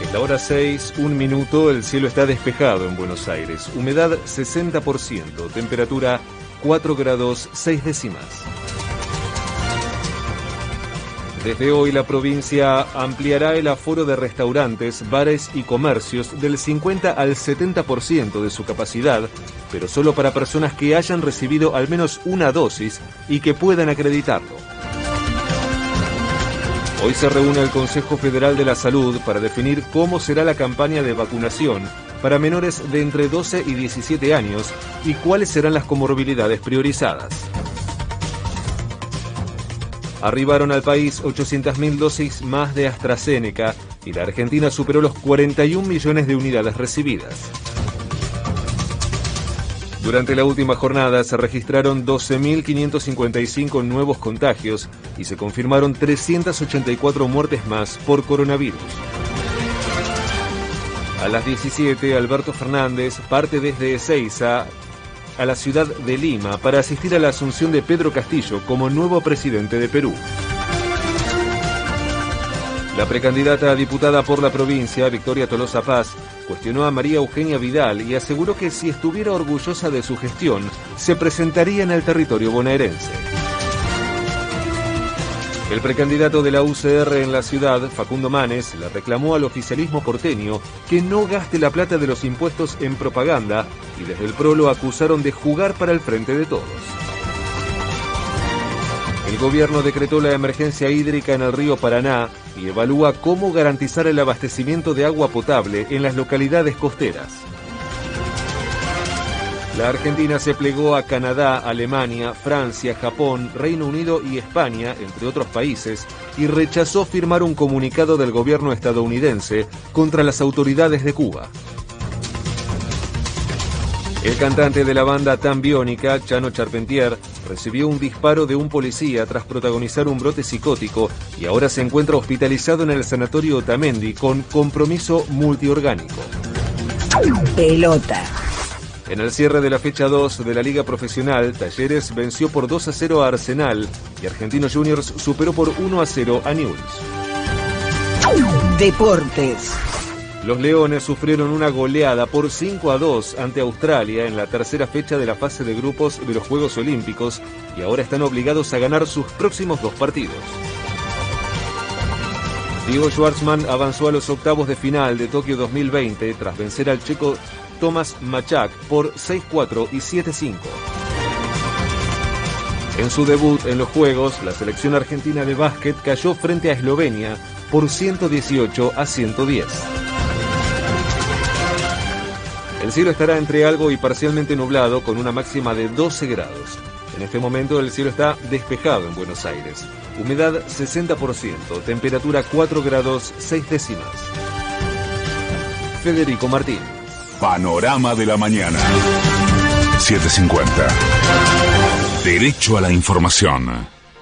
Es la hora 6, un minuto, el cielo está despejado en Buenos Aires. Humedad 60%, temperatura 4 grados 6 décimas. Desde hoy la provincia ampliará el aforo de restaurantes, bares y comercios del 50 al 70% de su capacidad, pero solo para personas que hayan recibido al menos una dosis y que puedan acreditarlo. Hoy se reúne el Consejo Federal de la Salud para definir cómo será la campaña de vacunación para menores de entre 12 y 17 años y cuáles serán las comorbilidades priorizadas. Arribaron al país 800.000 dosis más de AstraZeneca y la Argentina superó los 41 millones de unidades recibidas. Durante la última jornada se registraron 12.555 nuevos contagios y se confirmaron 384 muertes más por coronavirus. A las 17, Alberto Fernández parte desde Ezeiza a la ciudad de Lima para asistir a la asunción de Pedro Castillo como nuevo presidente de Perú. La precandidata a diputada por la provincia, Victoria Tolosa Paz, cuestionó a María Eugenia Vidal y aseguró que si estuviera orgullosa de su gestión, se presentaría en el territorio bonaerense. El precandidato de la UCR en la ciudad, Facundo Manes, le reclamó al oficialismo porteño que no gaste la plata de los impuestos en propaganda y desde el PRO lo acusaron de jugar para el frente de todos. El gobierno decretó la emergencia hídrica en el río Paraná y evalúa cómo garantizar el abastecimiento de agua potable en las localidades costeras. La Argentina se plegó a Canadá, Alemania, Francia, Japón, Reino Unido y España, entre otros países, y rechazó firmar un comunicado del gobierno estadounidense contra las autoridades de Cuba. El cantante de la banda Tan Biónica, Chano Charpentier, recibió un disparo de un policía tras protagonizar un brote psicótico y ahora se encuentra hospitalizado en el sanatorio Otamendi con compromiso multiorgánico. Pelota. En el cierre de la fecha 2 de la Liga Profesional, Talleres venció por 2 a 0 a Arsenal y Argentinos Juniors superó por 1 a 0 a Newell's. Deportes. Los Leones sufrieron una goleada por 5 a 2 ante Australia en la tercera fecha de la fase de grupos de los Juegos Olímpicos y ahora están obligados a ganar sus próximos dos partidos. Diego Schwartzman avanzó a los octavos de final de Tokio 2020 tras vencer al checo Tomás Machak por 6-4 y 7-5. En su debut en los Juegos, la selección argentina de básquet cayó frente a Eslovenia por 118 a 110. El cielo estará entre algo y parcialmente nublado con una máxima de 12 grados. En este momento el cielo está despejado en Buenos Aires. Humedad 60%, temperatura 4 grados 6 décimas. Federico Martín. Panorama de la mañana. 750. Derecho a la información.